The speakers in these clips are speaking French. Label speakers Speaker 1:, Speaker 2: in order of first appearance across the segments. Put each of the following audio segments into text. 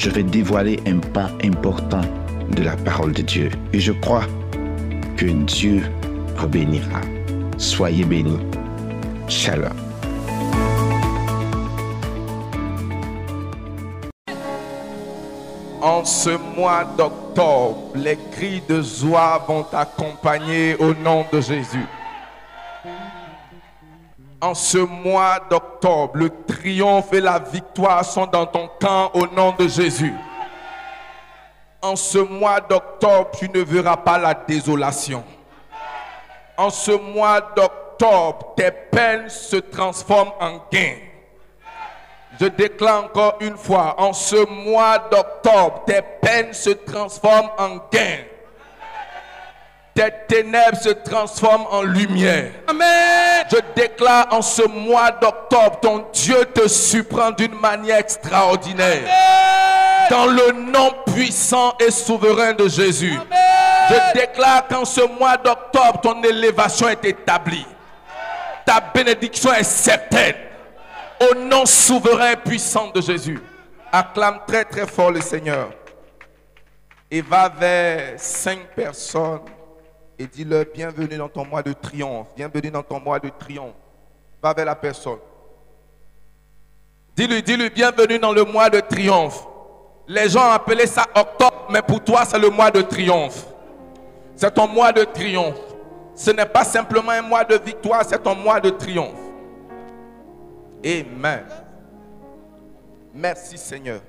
Speaker 1: je vais dévoiler un pan important de la parole de Dieu. Et je crois que Dieu vous bénira. Soyez bénis. Shalom.
Speaker 2: En ce mois d'octobre, les cris de joie vont t'accompagner au nom de Jésus. En ce mois d'octobre, le triomphe et la victoire sont dans ton camp au nom de Jésus. En ce mois d'octobre, tu ne verras pas la désolation. En ce mois d'octobre, tes peines se transforment en gains. Je déclare encore une fois, en ce mois d'octobre, tes peines se transforment en gains. Tes ténèbres se transforment en lumière.
Speaker 3: Amen.
Speaker 2: Je déclare en ce mois d'octobre, ton Dieu te surprend d'une manière extraordinaire. Dans le nom puissant et souverain de Jésus. Je déclare qu'en ce mois d'octobre, ton élévation est établie. Ta bénédiction est certaine. Au nom souverain et puissant de Jésus. Acclame très très fort le Seigneur. Et va vers cinq personnes et dis-leur bienvenue dans ton mois de triomphe. Bienvenue dans ton mois de triomphe. Va vers la personne. Dis-lui, dis-lui bienvenue dans le mois de triomphe. Les gens appelé ça octobre, mais pour toi c'est le mois de triomphe. C'est ton mois de triomphe. Ce n'est pas simplement un mois de victoire, c'est ton mois de triomphe. Amen. Merci Seigneur.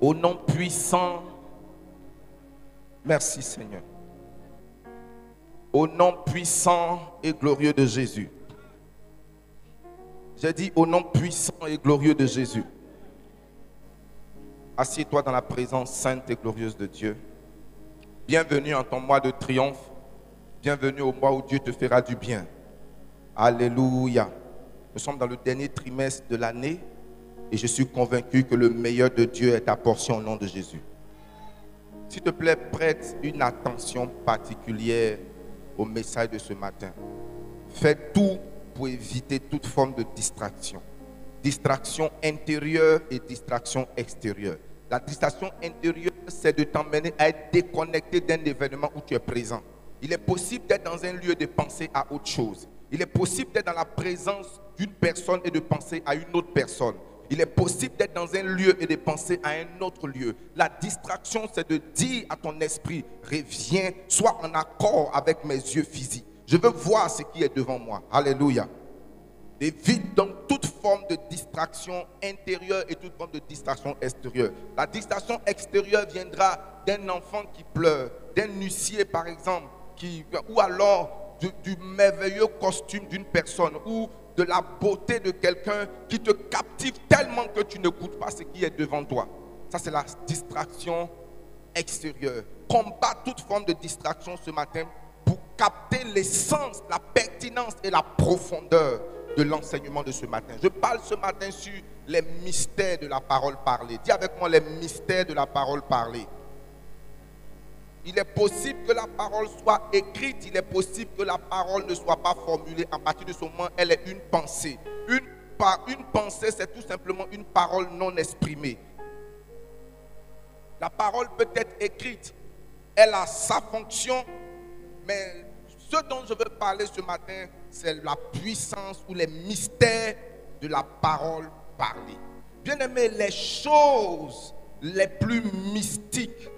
Speaker 2: Au nom puissant, merci Seigneur. Au nom puissant et glorieux de Jésus. J'ai dit au nom puissant et glorieux de Jésus. Assieds-toi dans la présence sainte et glorieuse de Dieu. Bienvenue en ton mois de triomphe. Bienvenue au mois où Dieu te fera du bien. Alléluia. Nous sommes dans le dernier trimestre de l'année et je suis convaincu que le meilleur de Dieu est ta portion au nom de Jésus. S'il te plaît, prête une attention particulière au message de ce matin. Fais tout pour éviter toute forme de distraction. Distraction intérieure et distraction extérieure. La distraction intérieure, c'est de t'emmener à être déconnecté d'un événement où tu es présent. Il est possible d'être dans un lieu de penser à autre chose. Il est possible d'être dans la présence d'une personne et de penser à une autre personne. Il est possible d'être dans un lieu et de penser à un autre lieu. La distraction, c'est de dire à ton esprit, reviens, sois en accord avec mes yeux physiques. Je veux voir ce qui est devant moi. Alléluia. Évite donc toute forme de distraction intérieure et toute forme de distraction extérieure. La distraction extérieure viendra d'un enfant qui pleure, d'un huissier par exemple, qui, ou alors du, du merveilleux costume d'une personne, ou de la beauté de quelqu'un qui te captive tellement que tu n'écoutes pas ce qui est devant toi. Ça, c'est la distraction extérieure. Combat toute forme de distraction ce matin pour capter l'essence, la pertinence et la profondeur de l'enseignement de ce matin. Je parle ce matin sur les mystères de la parole parlée. Dis avec moi les mystères de la parole parlée. Il est possible que la parole soit écrite, il est possible que la parole ne soit pas formulée. À partir de ce moment, elle est une pensée. Une, une pensée, c'est tout simplement une parole non exprimée. La parole peut être écrite, elle a sa fonction, mais ce dont je veux parler ce matin, c'est la puissance ou les mystères de la parole parlée. Bien aimé, les choses les plus mystiques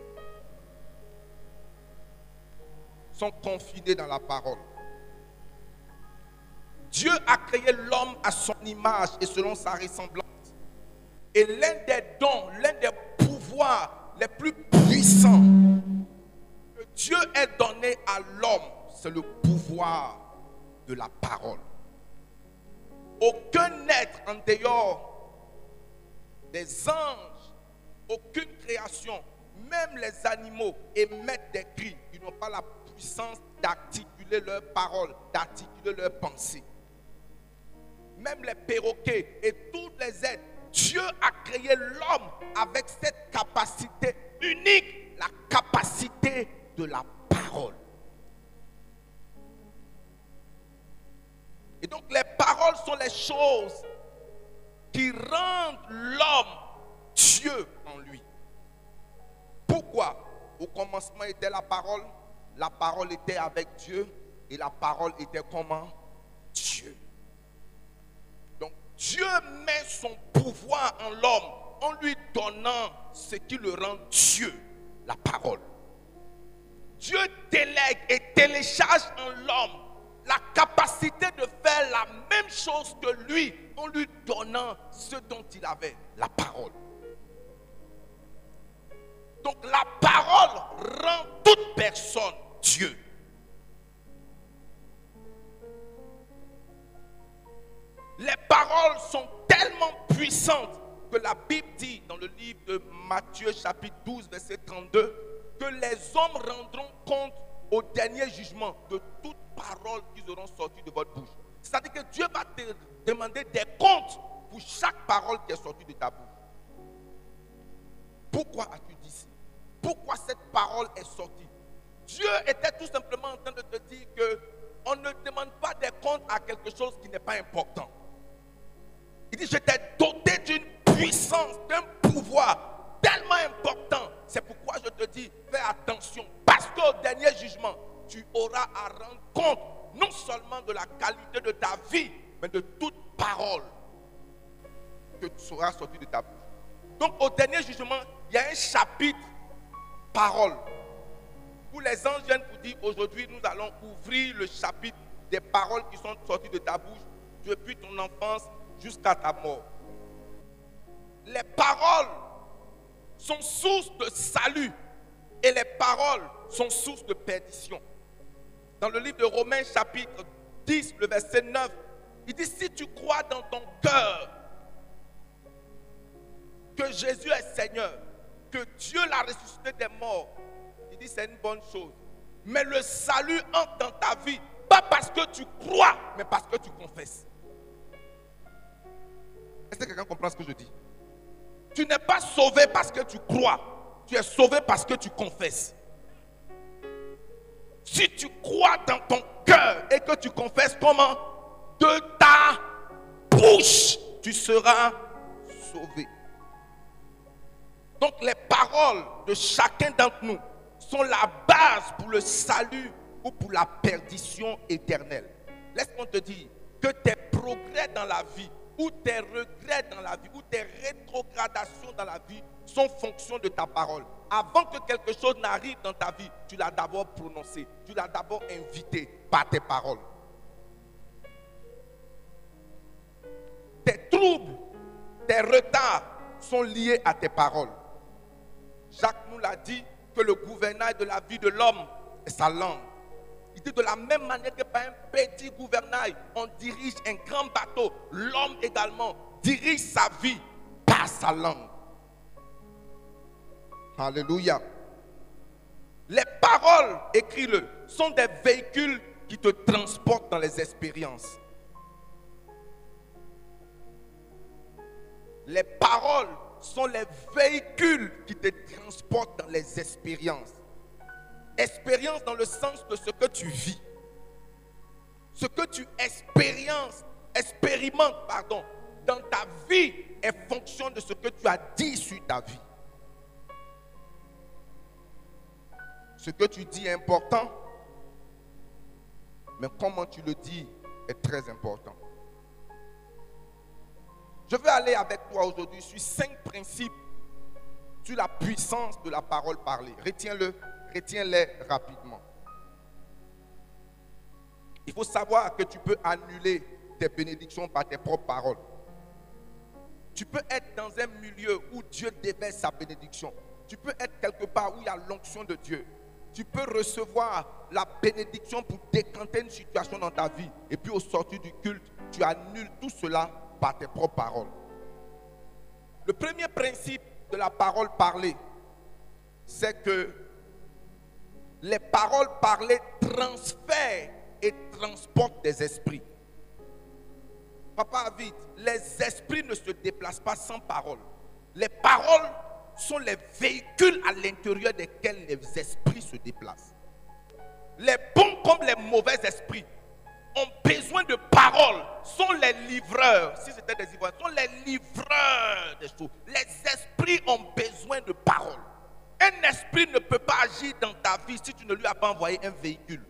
Speaker 2: sont dans la parole. Dieu a créé l'homme à son image et selon sa ressemblance. Et l'un des dons, l'un des pouvoirs les plus puissants que Dieu ait donné à l'homme, c'est le pouvoir de la parole. Aucun être en dehors des anges, aucune création, même les animaux, émettent des cris. Ils n'ont pas la d'articuler leurs paroles, d'articuler leurs pensées. Même les perroquets et tous les êtres, Dieu a créé l'homme avec cette capacité unique, la capacité de la parole. Et donc les paroles sont les choses qui rendent l'homme Dieu en lui. Pourquoi? Au commencement était la parole, la parole était avec Dieu et la parole était comment? Dieu. Donc Dieu met son pouvoir en l'homme en lui donnant ce qui le rend Dieu, la parole. Dieu délègue et télécharge en l'homme la capacité de faire la même chose que lui en lui donnant ce dont il avait, la parole. Donc la parole rend toute personne Dieu. Les paroles sont tellement puissantes que la Bible dit dans le livre de Matthieu chapitre 12 verset 32 que les hommes rendront compte au dernier jugement de toute parole qui auront sorti de votre bouche. C'est-à-dire que Dieu va te demander des comptes pour chaque parole qui est sortie de ta bouche. Pourquoi as-tu dit ça? Pourquoi cette parole est sortie? Dieu était tout simplement en train de te dire que on ne demande pas des comptes à quelque chose qui n'est pas important. Il dit, je t'ai doté d'une puissance, d'un pouvoir tellement important. C'est pourquoi je te dis, fais attention. Parce qu'au dernier jugement, tu auras à rendre compte non seulement de la qualité de ta vie, mais de toute parole que tu seras sorti de ta bouche. Donc au dernier jugement, il y a un chapitre parole où les anges viennent vous dire aujourd'hui nous allons ouvrir le chapitre des paroles qui sont sorties de ta bouche depuis ton enfance jusqu'à ta mort. Les paroles sont source de salut et les paroles sont source de perdition. Dans le livre de Romains chapitre 10, le verset 9, il dit, si tu crois dans ton cœur que Jésus est Seigneur, que Dieu l'a ressuscité des morts, c'est une bonne chose. Mais le salut entre dans ta vie, pas parce que tu crois, mais parce que tu confesses. Est-ce que quelqu'un comprend ce que je dis? Tu n'es pas sauvé parce que tu crois, tu es sauvé parce que tu confesses. Si tu crois dans ton cœur et que tu confesses comment? De ta bouche, tu seras sauvé. Donc les paroles de chacun d'entre nous sont la base pour le salut ou pour la perdition éternelle. Laisse-moi te dire que tes progrès dans la vie ou tes regrets dans la vie ou tes rétrogradations dans la vie sont fonction de ta parole. Avant que quelque chose n'arrive dans ta vie, tu l'as d'abord prononcé, tu l'as d'abord invité par tes paroles. Tes troubles, tes retards sont liés à tes paroles. Jacques nous l'a dit que le gouvernail de la vie de l'homme est sa langue. Il dit de la même manière que par un petit gouvernail, on dirige un grand bateau, l'homme également dirige sa vie par sa langue. Alléluia. Les paroles, écris-le, sont des véhicules qui te transportent dans les expériences. Les paroles sont les véhicules qui te transportent dans les expériences. Expérience dans le sens de ce que tu vis. Ce que tu expériences, expérimentes, pardon, dans ta vie est fonction de ce que tu as dit sur ta vie. Ce que tu dis est important, mais comment tu le dis est très important. Je vais aller avec toi aujourd'hui sur cinq principes sur la puissance de la parole parlée. Retiens-le, retiens-les rapidement. Il faut savoir que tu peux annuler tes bénédictions par tes propres paroles. Tu peux être dans un milieu où Dieu déverse sa bénédiction. Tu peux être quelque part où il y a l'onction de Dieu. Tu peux recevoir la bénédiction pour décanter une situation dans ta vie. Et puis au sortir du culte, tu annules tout cela par tes propres paroles. Le premier principe de la parole parlée, c'est que les paroles parlées transfèrent et transportent des esprits. Papa, vite, les esprits ne se déplacent pas sans parole. Les paroles sont les véhicules à l'intérieur desquels les esprits se déplacent. Les bons comme les mauvais esprits ont besoin de paroles, sont les livreurs, si c'était des livreurs, sont les livreurs des choses. Les esprits ont besoin de paroles. Un esprit ne peut pas agir dans ta vie si tu ne lui as pas envoyé un véhicule.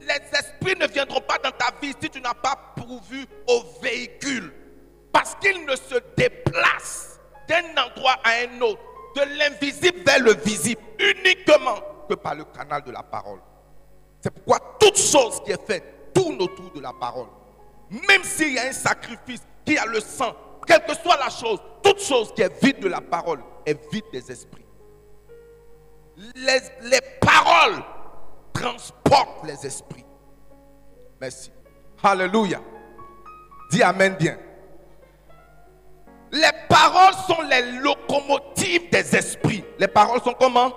Speaker 2: Les esprits ne viendront pas dans ta vie si tu n'as pas pourvu au véhicule. Parce qu'ils ne se déplacent d'un endroit à un autre, de l'invisible vers le visible, uniquement que par le canal de la parole. C'est pourquoi toute chose qui est faite autour de la parole. Même s'il y a un sacrifice, qui a le sang, quelle que soit la chose, toute chose qui est vide de la parole est vide des esprits. Les, les paroles transportent les esprits. Merci. Alléluia. Dis Amen bien. Les paroles sont les locomotives des esprits. Les paroles sont comment?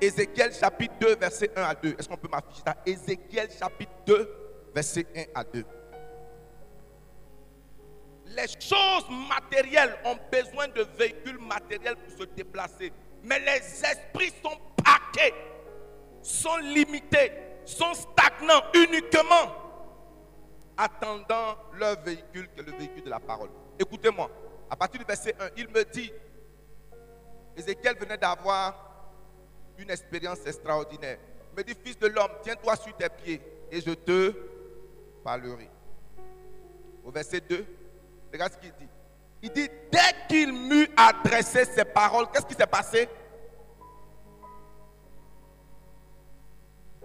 Speaker 2: Ézéchiel chapitre 2, verset 1 à 2. Est-ce qu'on peut m'afficher ça? Ézéchiel chapitre 2, verset 1 à 2. Les choses matérielles ont besoin de véhicules matériels pour se déplacer. Mais les esprits sont paqués, sont limités, sont stagnants uniquement, attendant leur véhicule que le véhicule de la parole. Écoutez-moi, à partir du verset 1, il me dit, Ézéchiel venait d'avoir une expérience extraordinaire. Il me dit, fils de l'homme, tiens-toi sur tes pieds et je te Au verset 2, regarde ce qu'il dit. Il dit, dès qu'il m'eut adressé ces paroles, qu'est-ce qui s'est passé?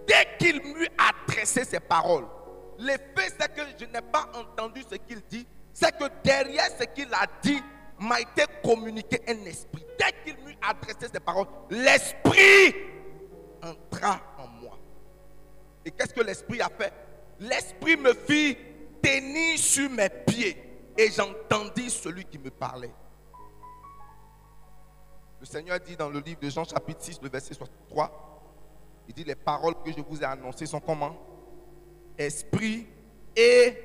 Speaker 2: Dès qu'il m'eut adressé ces paroles, l'effet c'est que je n'ai pas entendu ce qu'il dit, c'est que derrière ce qu'il a dit, m'a été communiqué un esprit. Dès qu'il m'eut adressé ces paroles, l'esprit entra en moi. Et qu'est-ce que l'esprit a fait? L'esprit me fit tenir sur mes pieds et j'entendis celui qui me parlait. Le Seigneur dit dans le livre de Jean chapitre 6, le verset 63, il dit les paroles que je vous ai annoncées sont comment? Esprit et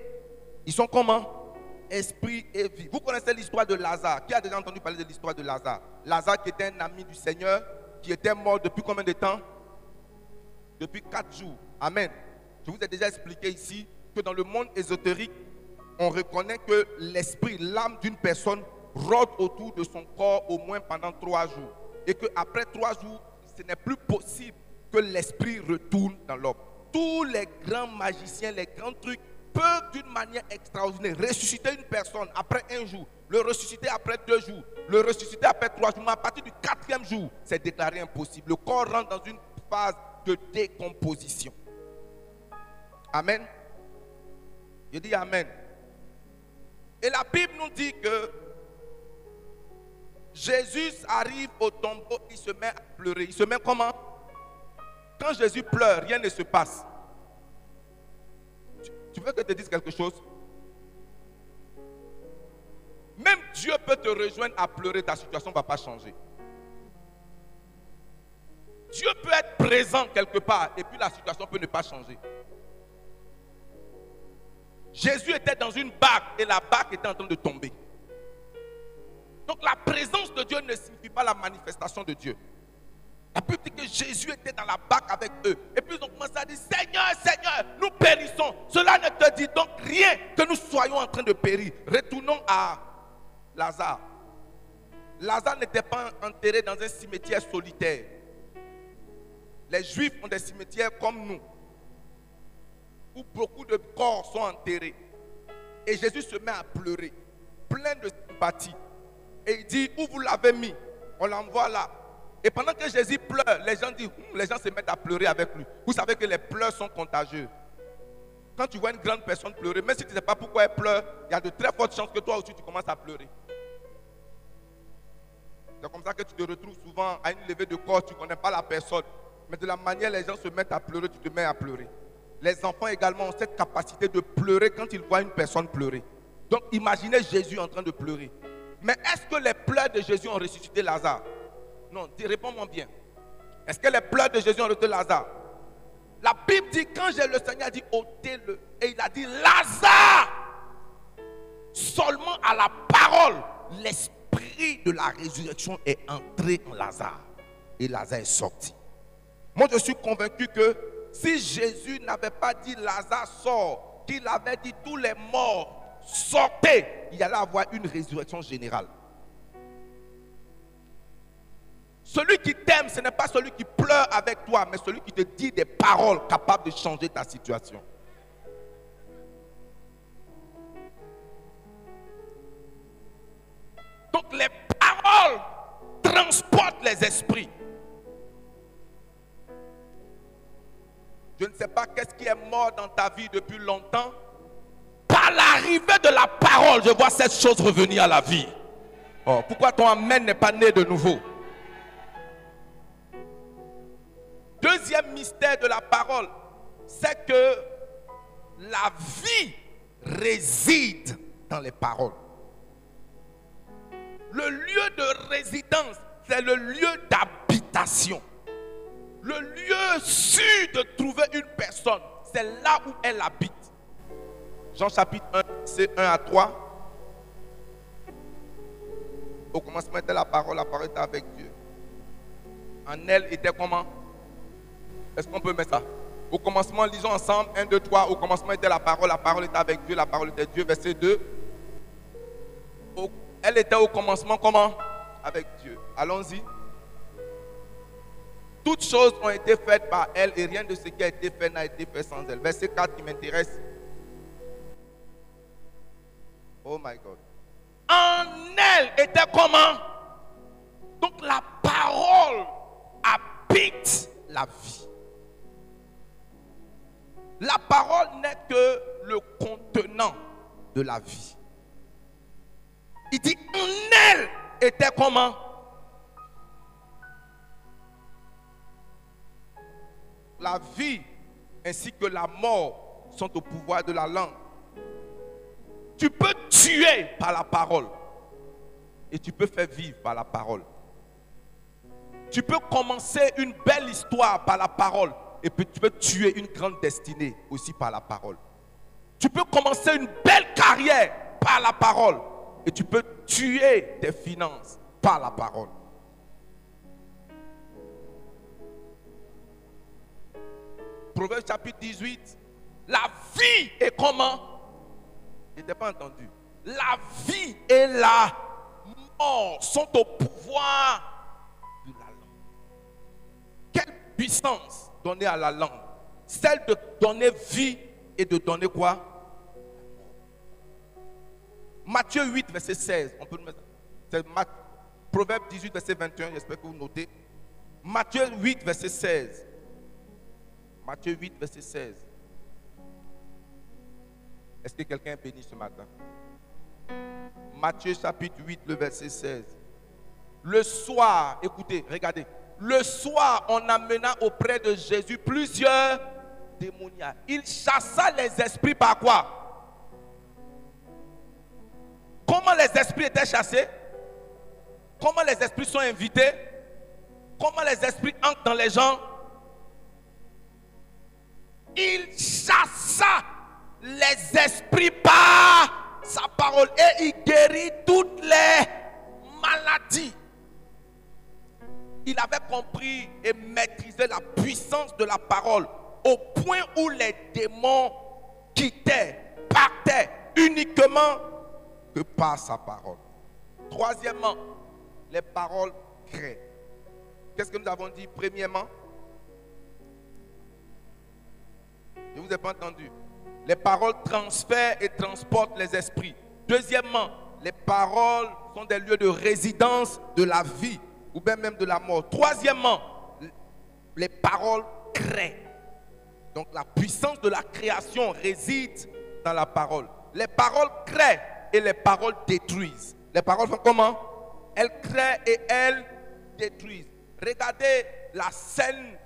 Speaker 2: ils sont comment? Esprit et vie. Vous connaissez l'histoire de Lazare. Qui a déjà entendu parler de l'histoire de Lazare? Lazare qui était un ami du Seigneur, qui était mort depuis combien de temps? Depuis quatre jours. Amen. Je vous ai déjà expliqué ici que dans le monde ésotérique, on reconnaît que l'esprit, l'âme d'une personne rôde autour de son corps au moins pendant trois jours. Et qu'après trois jours, ce n'est plus possible que l'esprit retourne dans l'homme. Tous les grands magiciens, les grands trucs peuvent d'une manière extraordinaire ressusciter une personne après un jour, le ressusciter après deux jours, le ressusciter après trois jours. Mais à partir du quatrième jour, c'est déclaré impossible. Le corps rentre dans une phase de décomposition. Amen. Je dis Amen. Et la Bible nous dit que Jésus arrive au tombeau, il se met à pleurer. Il se met comment? Quand Jésus pleure, rien ne se passe. Tu, veux que je te dise quelque chose? Même Dieu peut te rejoindre à pleurer, ta situation ne va pas changer. Dieu peut être présent quelque part et puis la situation peut ne pas changer. Jésus était dans une barque et la barque était en train de tomber. Donc la présence de Dieu ne signifie pas la manifestation de Dieu. La Bible dit que Jésus était dans la barque avec eux. Et puis ils ont commencé à dire, Seigneur, Seigneur, nous périssons. Cela ne te dit donc rien que nous soyons en train de périr. Retournons à Lazare. Lazare n'était pas enterré dans un cimetière solitaire. Les Juifs ont des cimetières comme nous où beaucoup de corps sont enterrés. Et Jésus se met à pleurer, plein de sympathie. Et il dit, où vous l'avez mis? On l'envoie là. Et pendant que Jésus pleure, les gens disent, hum, les gens se mettent à pleurer avec lui. Vous savez que les pleurs sont contagieux. Quand tu vois une grande personne pleurer, même si tu ne sais pas pourquoi elle pleure, il y a de très fortes chances que toi aussi tu commences à pleurer. C'est comme ça que tu te retrouves souvent à une levée de corps, tu ne connais pas la personne. Mais de la manière les gens se mettent à pleurer, tu te mets à pleurer. Les enfants également ont cette capacité de pleurer quand ils voient une personne pleurer. Donc imaginez Jésus en train de pleurer. Mais est-ce que les pleurs de Jésus ont ressuscité Lazare? Non, réponds-moi bien. Est-ce que les pleurs de Jésus ont ressuscité Lazare? La Bible dit, quand j'ai le Seigneur a dit ôtez-le, et il a dit Lazare Seulement à la parole, l'esprit de la résurrection est entré en Lazare. Et Lazare est sorti. Moi, je suis convaincu que si Jésus n'avait pas dit Lazare sort, qu'il avait dit tous les morts sortez, il y allait avoir une résurrection générale. Celui qui t'aime, ce n'est pas celui qui pleure avec toi, mais celui qui te dit des paroles capables de changer ta situation. Donc les paroles transportent les esprits. Je ne sais pas qu'est-ce qui est mort dans ta vie depuis longtemps. Par l'arrivée de la parole, je vois cette chose revenir à la vie. Oh, pourquoi ton Amen n'est pas né de nouveau? Deuxième mystère de la parole, c'est que la vie réside dans les paroles. Le lieu de résidence, c'est le lieu d'habitation. Le lieu sûr de trouver une personne, c'est là où elle habite. Jean chapitre 1, c'est 1 à 3. Au commencement était la parole, la parole était avec Dieu. En elle était comment? Est-ce qu'on peut mettre ça? Au commencement, lisons ensemble 1, 2, 3. Au commencement était la parole, la parole était avec Dieu, la parole était Dieu. Verset 2. Au- elle était au commencement comment? Avec Dieu. Allons-y. Toutes choses ont été faites par elle et rien de ce qui a été fait n'a été fait sans elle. Verset 4 qui m'intéresse. Oh my God. En elle était comment? Donc la parole habite la vie. La parole n'est que le contenant de la vie. Il dit en elle était comment? La vie ainsi que la mort sont au pouvoir de la langue. Tu peux tuer par la parole et tu peux faire vivre par la parole. Tu peux commencer une belle histoire par la parole et tu peux tuer une grande destinée aussi par la parole. Tu peux commencer une belle carrière par la parole et tu peux tuer tes finances par la parole. Proverbe chapitre 18. La vie est comment? Je n'ai pas entendu. La vie et la mort sont au pouvoir de la langue. Quelle puissance donner à la langue? Celle de donner vie et de donner quoi? Matthieu 8, verset 16. On peut mettre. C'est Proverbe 18, verset 21. J'espère que vous notez. Matthieu 8, verset 16. Matthieu 8, verset 16. Est-ce que quelqu'un est béni ce matin? Matthieu chapitre 8, le verset 16. Le soir, écoutez, regardez. Le soir, on amena auprès de Jésus plusieurs démoniaques. Il chassa les esprits par quoi? Comment les esprits étaient chassés? Comment les esprits sont invités? Comment les esprits entrent dans les gens? Il chassa les esprits par sa parole et il guérit toutes les maladies. Il avait compris et maîtrisé la puissance de la parole au point où les démons quittaient, partaient uniquement que par sa parole. Troisièmement, les paroles créent. Qu'est-ce que nous avons dit? Premièrement, Je ne vous ai pas entendu. Les paroles transfèrent et transportent les esprits. Deuxièmement, les paroles sont des lieux de résidence de la vie ou bien même de la mort. Troisièmement, les paroles créent. Donc la puissance de la création réside dans la parole. Les paroles créent et les paroles détruisent. Les paroles font comment? Elles créent et elles détruisent. Regardez la scène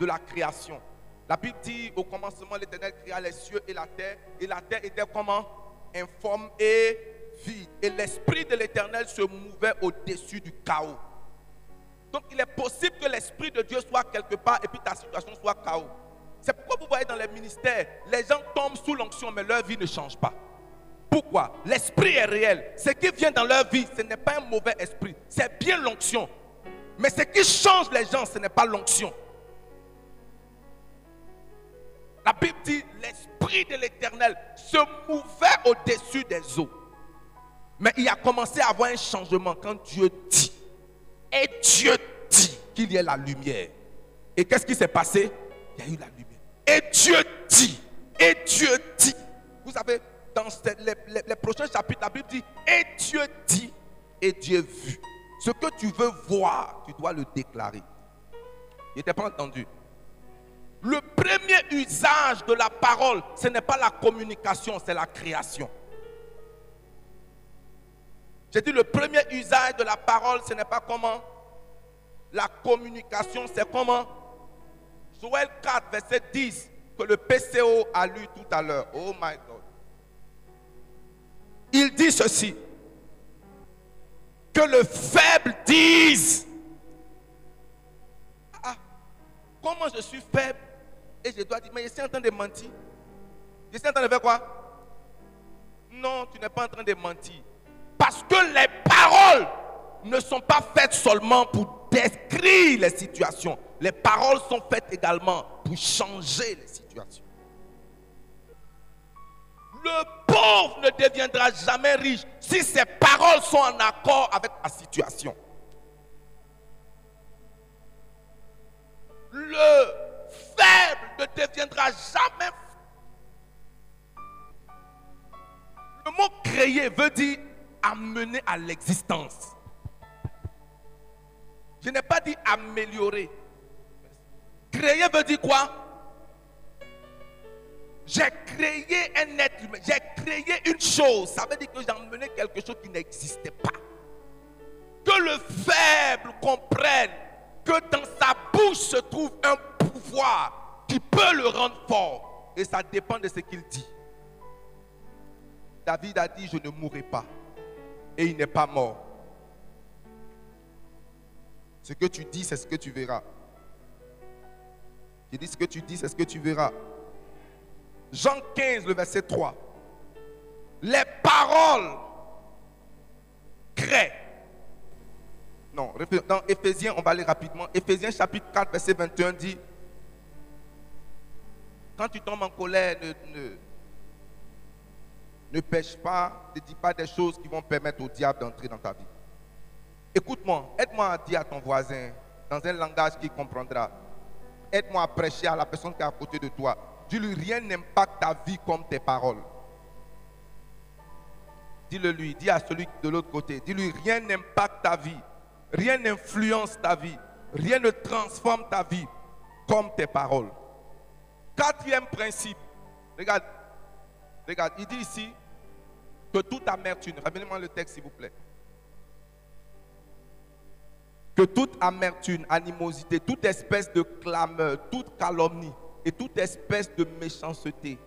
Speaker 2: de la création. La Bible dit au commencement, l'Éternel créa les cieux et la terre. Et la terre était comment? Informe et vide et l'Esprit de l'Éternel se mouvait au-dessus du chaos. Donc il est possible que l'Esprit de Dieu soit quelque part et puis ta situation soit chaos. C'est pourquoi vous voyez dans les ministères, les gens tombent sous l'onction mais leur vie ne change pas. Pourquoi? L'esprit est réel. Ce qui vient dans leur vie, ce n'est pas un mauvais esprit, c'est bien l'onction. Mais ce qui change les gens, ce n'est pas l'onction. La Bible dit, l'Esprit de l'Éternel se mouvait au-dessus des eaux. Mais il a commencé à avoir un changement quand Dieu dit. Et Dieu dit qu'il y ait la lumière. Et qu'est-ce qui s'est passé? Il y a eu la lumière. Et Dieu dit. Et Dieu dit. Vous savez, dans les, prochains chapitres, la Bible dit, et Dieu dit, et Dieu vu. Ce que tu veux voir, tu dois le déclarer. Il n'était pas entendu. Le premier usage de la parole, ce n'est pas la communication, c'est la création. J'ai dit le premier usage de la parole, ce n'est pas comment? La communication, c'est comment? Joël 4, verset 10, que le PCO a lu tout à l'heure. Oh my God. Il dit ceci. Que le faible dise. Ah, comment je suis faible? Je dois dire, mais je suis en train de mentir. Je suis en train de faire quoi? Non, tu n'es pas en train de mentir. Parce que les paroles ne sont pas faites seulement pour décrire les situations. Les paroles sont faites également pour changer les situations. Le pauvre ne deviendra jamais riche si ses paroles sont en accord avec la situation. Le faible ne deviendra jamais. Le mot créer veut dire amener à l'existence. Je n'ai pas dit améliorer. Créer veut dire quoi? J'ai créé un être humain. J'ai créé une chose. Ça veut dire que j'ai amené quelque chose qui n'existait pas. Que le faible comprenne que dans sa bouche se trouve un pouvoir qui peut le rendre fort. Et ça dépend de ce qu'il dit. David a dit, je ne mourrai pas et il n'est pas mort. Ce que tu dis, c'est ce que tu verras. Je dis ce que tu dis, c'est ce que tu verras. Jean 15, le verset 3. Les paroles créent. Non, dans Éphésiens, on va aller rapidement. Éphésiens chapitre 4, verset 21 dit, quand tu tombes en colère, ne, ne pêche pas, ne dis pas des choses qui vont permettre au diable d'entrer dans ta vie. Écoute-moi, aide-moi à dire à ton voisin, dans un langage qu'il comprendra. Aide-moi à prêcher à la personne qui est à côté de toi. Dis-lui, rien n'impacte ta vie comme tes paroles. Dis-le lui, dis à celui de l'autre côté. Dis-lui, rien n'impacte ta vie. Rien n'influence ta vie. Rien ne transforme ta vie comme tes paroles. Quatrième principe. Regarde, Regarde, il dit ici que toute amertume, ramenez-moi le texte s'il vous plaît. Que toute amertume, animosité, toute espèce de clameur, toute calomnie et toute espèce de méchanceté.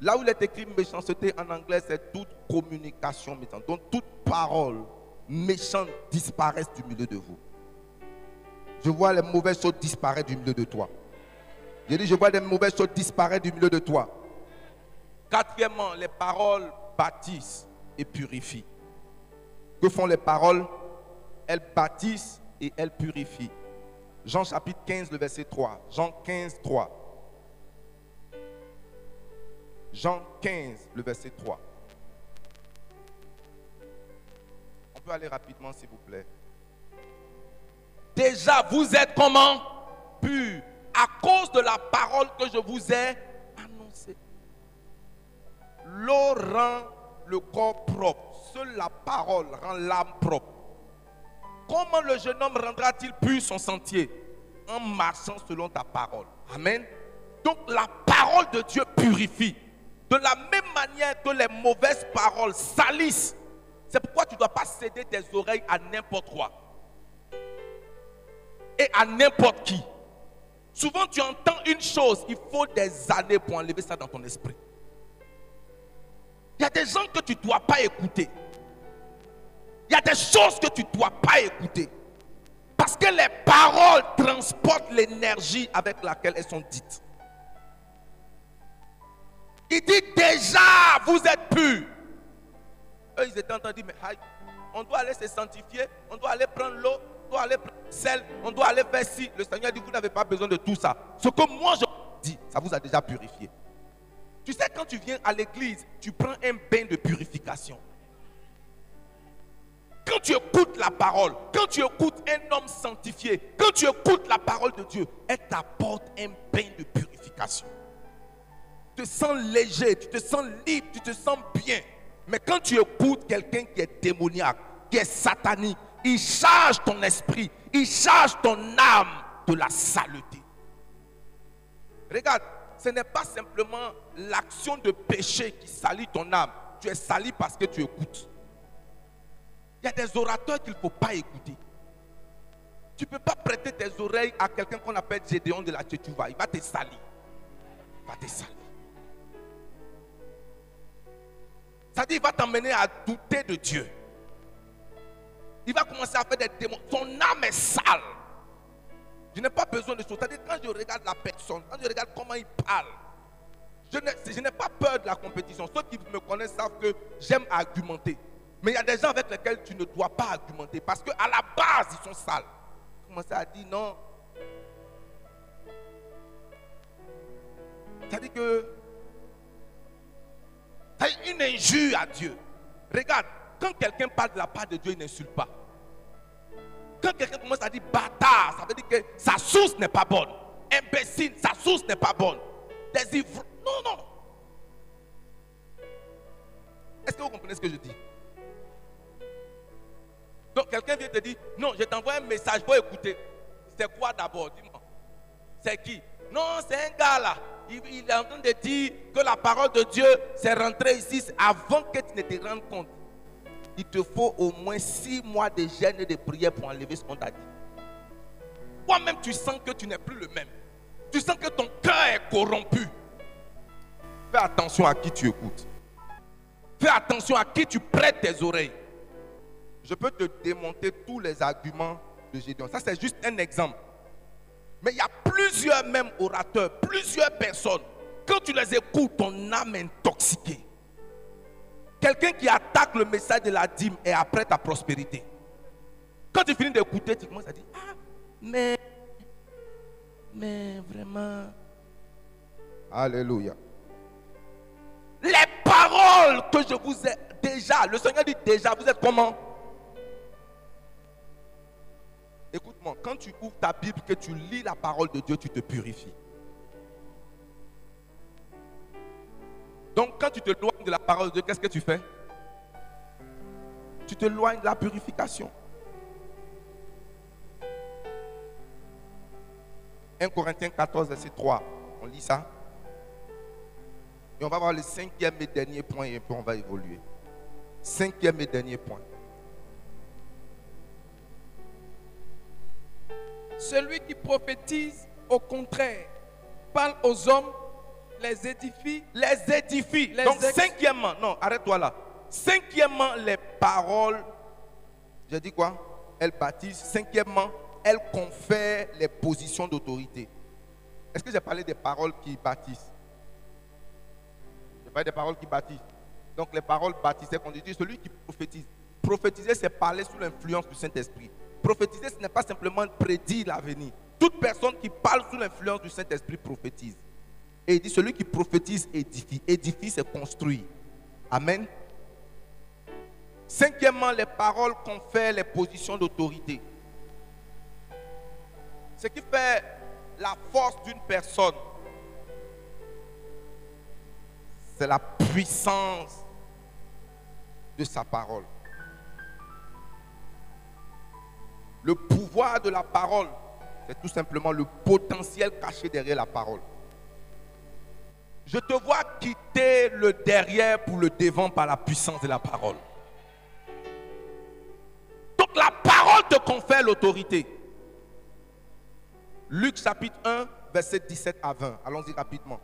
Speaker 2: Là où il est écrit méchanceté en anglais, c'est toute communication méchante. Donc toute parole méchante disparaisse du milieu de vous. Je vois les mauvaises choses disparaître du milieu de toi. J'ai dit, je vois les mauvaises choses disparaître du milieu de toi. Quatrièmement, les paroles bâtissent et purifient. Que font les paroles? Elles bâtissent et elles purifient. Jean chapitre 15, le verset 3. Jean 15, 3. Jean 15, le verset 3. On peut aller rapidement, s'il vous plaît. Déjà, vous êtes comment? Pur. À cause de la parole que je vous ai L'eau rend le corps propre. Seule la parole rend l'âme propre. Comment le jeune homme rendra-t-il pur son sentier? En marchant selon ta parole. Amen. Donc la parole de Dieu purifie. De la même manière que les mauvaises paroles salissent. C'est pourquoi tu ne dois pas céder tes oreilles à n'importe quoi. Et à n'importe qui. Souvent, tu entends une chose, il faut des années pour enlever ça dans ton esprit. Il y a des gens que tu ne dois pas écouter. Il y a des choses que tu ne dois pas écouter. Parce que les paroles transportent l'énergie avec laquelle elles sont dites. Il dit déjà, vous êtes purs. Eux, ils étaient en train de dire, mais on doit aller se sanctifier, on doit aller prendre l'eau, on doit aller prendre sel, on doit aller faire ci. Le Seigneur dit, vous n'avez pas besoin de tout ça. Ce que moi je dis, ça vous a déjà purifié. Tu sais, quand tu viens à l'église, tu prends un bain de purification. Quand tu écoutes la parole, quand tu écoutes un homme sanctifié, quand tu écoutes la parole de Dieu, elle t'apporte un bain de purification. Tu te sens léger, tu te sens libre, tu te sens bien. Mais quand tu écoutes quelqu'un qui est démoniaque, qui est satanique, il charge ton esprit, il charge ton âme de la saleté. Regarde, ce n'est pas simplement l'action de péché qui salit ton âme. Tu es sali parce que tu écoutes. Il y a des orateurs qu'il ne faut pas écouter. Tu ne peux pas prêter tes oreilles à quelqu'un qu'on appelle Gédéon de la Tchétouva. Il va te salir. Il va te salir. Ça dit, il va t'emmener à douter de Dieu. Il va commencer à faire des démons. Son âme est sale. Je n'ai pas besoin de ça. C'est-à-dire, quand je regarde la personne, quand je regarde comment il parle, je n'ai pas peur de la compétition. Ceux qui me connaissent savent que j'aime argumenter. Mais il y a des gens avec lesquels tu ne dois pas argumenter parce qu'à la base, ils sont sales. Commencer à dire non. Ça dit que c'est une injure à Dieu. Regarde, quand quelqu'un parle de la part de Dieu, il n'insulte pas. Quand quelqu'un commence à dire bâtard, ça veut dire que sa source n'est pas bonne. Imbécile, sa source n'est pas bonne. Des ivres. Non, non. Est-ce que vous comprenez ce que je dis? Donc quelqu'un vient te dire, non, je t'envoie un message pour écouter. C'est quoi d'abord? Dis-moi. C'est qui? Non, c'est un gars là. Il, il, est en train de dire que la parole de Dieu s'est rentrée ici avant que tu ne te rendes compte. Il te faut au moins six mois de jeûne et de prière pour enlever ce qu'on t'a dit. Toi-même, tu sens que tu n'es plus le même. Tu sens que ton cœur est corrompu. Fais attention à qui tu écoutes. Fais attention à qui tu prêtes tes oreilles. Je peux te démonter tous les arguments de Gédéon. Ça, c'est juste un exemple. Mais il y a plusieurs même orateurs, plusieurs personnes. Quand tu les écoutes, ton âme est intoxiquée. Quelqu'un qui attaque le message de la dîme est après ta prospérité. Quand tu finis d'écouter, tu commences à dire, ah, mais, mais vraiment. Alléluia. Les paroles que je vous ai déjà, le Seigneur dit déjà, vous êtes comment? Écoute-moi, quand tu ouvres ta Bible, que tu lis la parole de Dieu, tu te purifies. Donc quand tu te loignes de la parole de Dieu, qu'est-ce que tu fais? Tu te loignes de la purification. 1 Corinthiens 14, verset 3. On lit ça. Et on va voir le cinquième et dernier point et puis on va évoluer. Cinquième et dernier point.
Speaker 3: Celui qui prophétise, au contraire, parle aux hommes, les édifie.
Speaker 2: Les édifie. Donc, cinquièmement, non, arrête-toi là. Cinquièmement, les paroles, j'ai dit quoi? Elles baptisent. Cinquièmement, elles confèrent les positions d'autorité. Est-ce que j'ai parlé des paroles qui bâtissent? J'ai parlé des paroles qui bâtissent. Donc, les paroles bâtissaient, qu'on dit celui qui prophétise. Prophétiser, c'est parler sous l'influence du Saint-Esprit. Prophétiser, ce n'est pas simplement prédire l'avenir. Toute personne qui parle sous l'influence du Saint-Esprit prophétise. Et il dit, celui qui prophétise édifie. Édifie, c'est construire. Amen. Cinquièmement, les paroles confèrent les positions d'autorité. Ce qui fait la force d'une personne, c'est la puissance de sa parole. Le pouvoir de la parole, c'est tout simplement le potentiel caché derrière la parole. Je te vois quitter le derrière pour le devant par la puissance de la parole. Donc la parole te confère l'autorité. Luc chapitre 1, verset 17 à 20. Allons-y rapidement.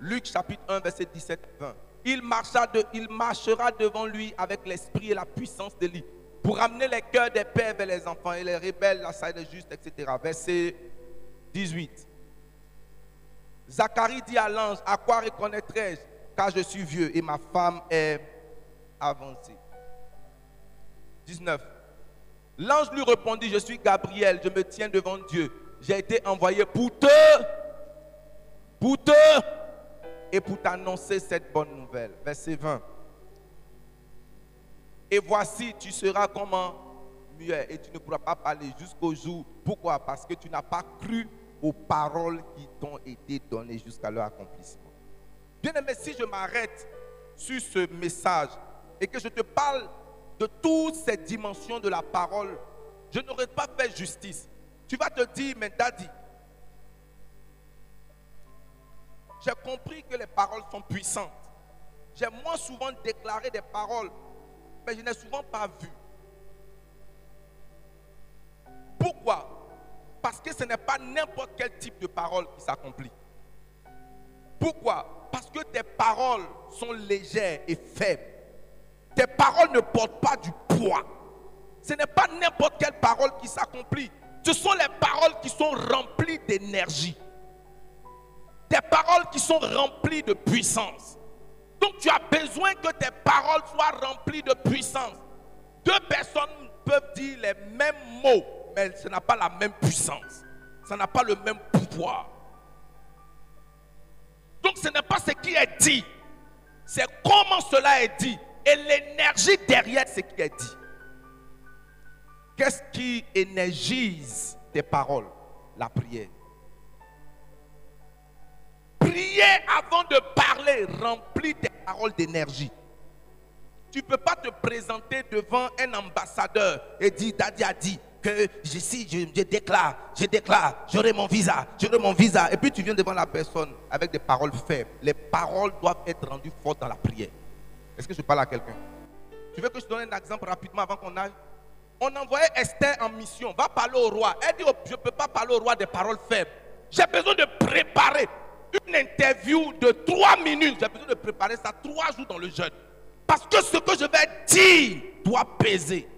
Speaker 2: Luc chapitre 1, verset 17-20. Il, marcha de, il marchera devant lui avec l'esprit et la puissance d'Élie pour amener les cœurs des pères vers les enfants et les rebelles la salle des justes, etc. Verset 18. Zacharie dit à l'ange, à quoi reconnaîtrai-je car je suis vieux et ma femme est avancée. 19. L'ange lui répondit, je suis Gabriel, je me tiens devant Dieu. J'ai été envoyé pour te, pour te, et pour t'annoncer cette bonne nouvelle. Verset 20. Et voici, tu seras comme un muet et tu ne pourras pas parler jusqu'au jour. Pourquoi? Parce que tu n'as pas cru aux paroles qui t'ont été données jusqu'à leur accomplissement. Bien aimé, si je m'arrête sur ce message et que je te parle de toutes ces dimensions de la parole, je n'aurais pas fait justice. Tu vas te dire, mais Daddy, j'ai compris que les paroles sont puissantes. J'ai moins souvent déclaré des paroles, mais je n'ai souvent pas vu. Pourquoi? Parce que ce n'est pas n'importe quel type de parole qui s'accomplit. Pourquoi? Parce que tes paroles sont légères et faibles. Tes paroles ne portent pas du poids. Ce n'est pas n'importe quelle parole qui s'accomplit. Ce sont les paroles qui sont remplies d'énergie. Des paroles qui sont remplies de puissance. Donc tu as besoin que tes paroles soient remplies de puissance. Deux personnes peuvent dire les mêmes mots, mais ce n'a pas la même puissance. Ça n'a pas le même pouvoir. Donc ce n'est pas ce qui est dit, c'est comment cela est dit et l'énergie derrière ce qui est dit. Qu'est-ce qui énergise tes paroles? La prière. Prier avant de parler remplit tes paroles d'énergie. Tu ne peux pas te présenter devant un ambassadeur et dire Daddy a dit que je, si je, déclare, je déclare, j'aurai mon visa, j'aurai mon visa. Et puis tu viens devant la personne avec des paroles faibles. Les paroles doivent être rendues fortes dans la prière. Est-ce que je parle à quelqu'un? Tu veux que je donne un exemple rapidement avant qu'on aille? On envoyait Esther en mission. Va parler au roi. Elle dit, oh, je ne peux pas parler au roi des paroles faibles. J'ai besoin de préparer une interview de trois minutes. J'ai besoin de préparer ça trois jours dans le jeûne. Parce que ce que je vais dire doit peser.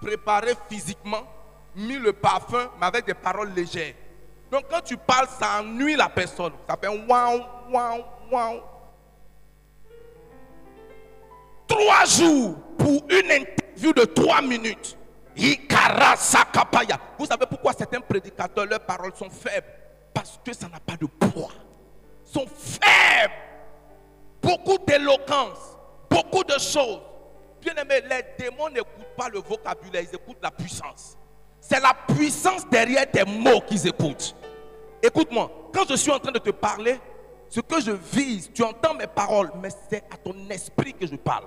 Speaker 2: Préparer physiquement, mis le parfum, mais avec des paroles légères. Donc quand tu parles, ça ennuie la personne. Ça fait waouh, waouh, waouh. Trois jours pour une interview de trois minutes. Vous savez pourquoi certains prédicateurs, leurs paroles sont faibles? Parce que ça n'a pas de poids. Ils sont faibles. Beaucoup d'éloquence, beaucoup de choses. Bien aimé, les démons n'écoutent pas le vocabulaire, ils écoutent la puissance. C'est la puissance derrière tes mots qu'ils écoutent. Écoute-moi, quand je suis en train de te parler, ce que je vise, tu entends mes paroles, mais c'est à ton esprit que je parle.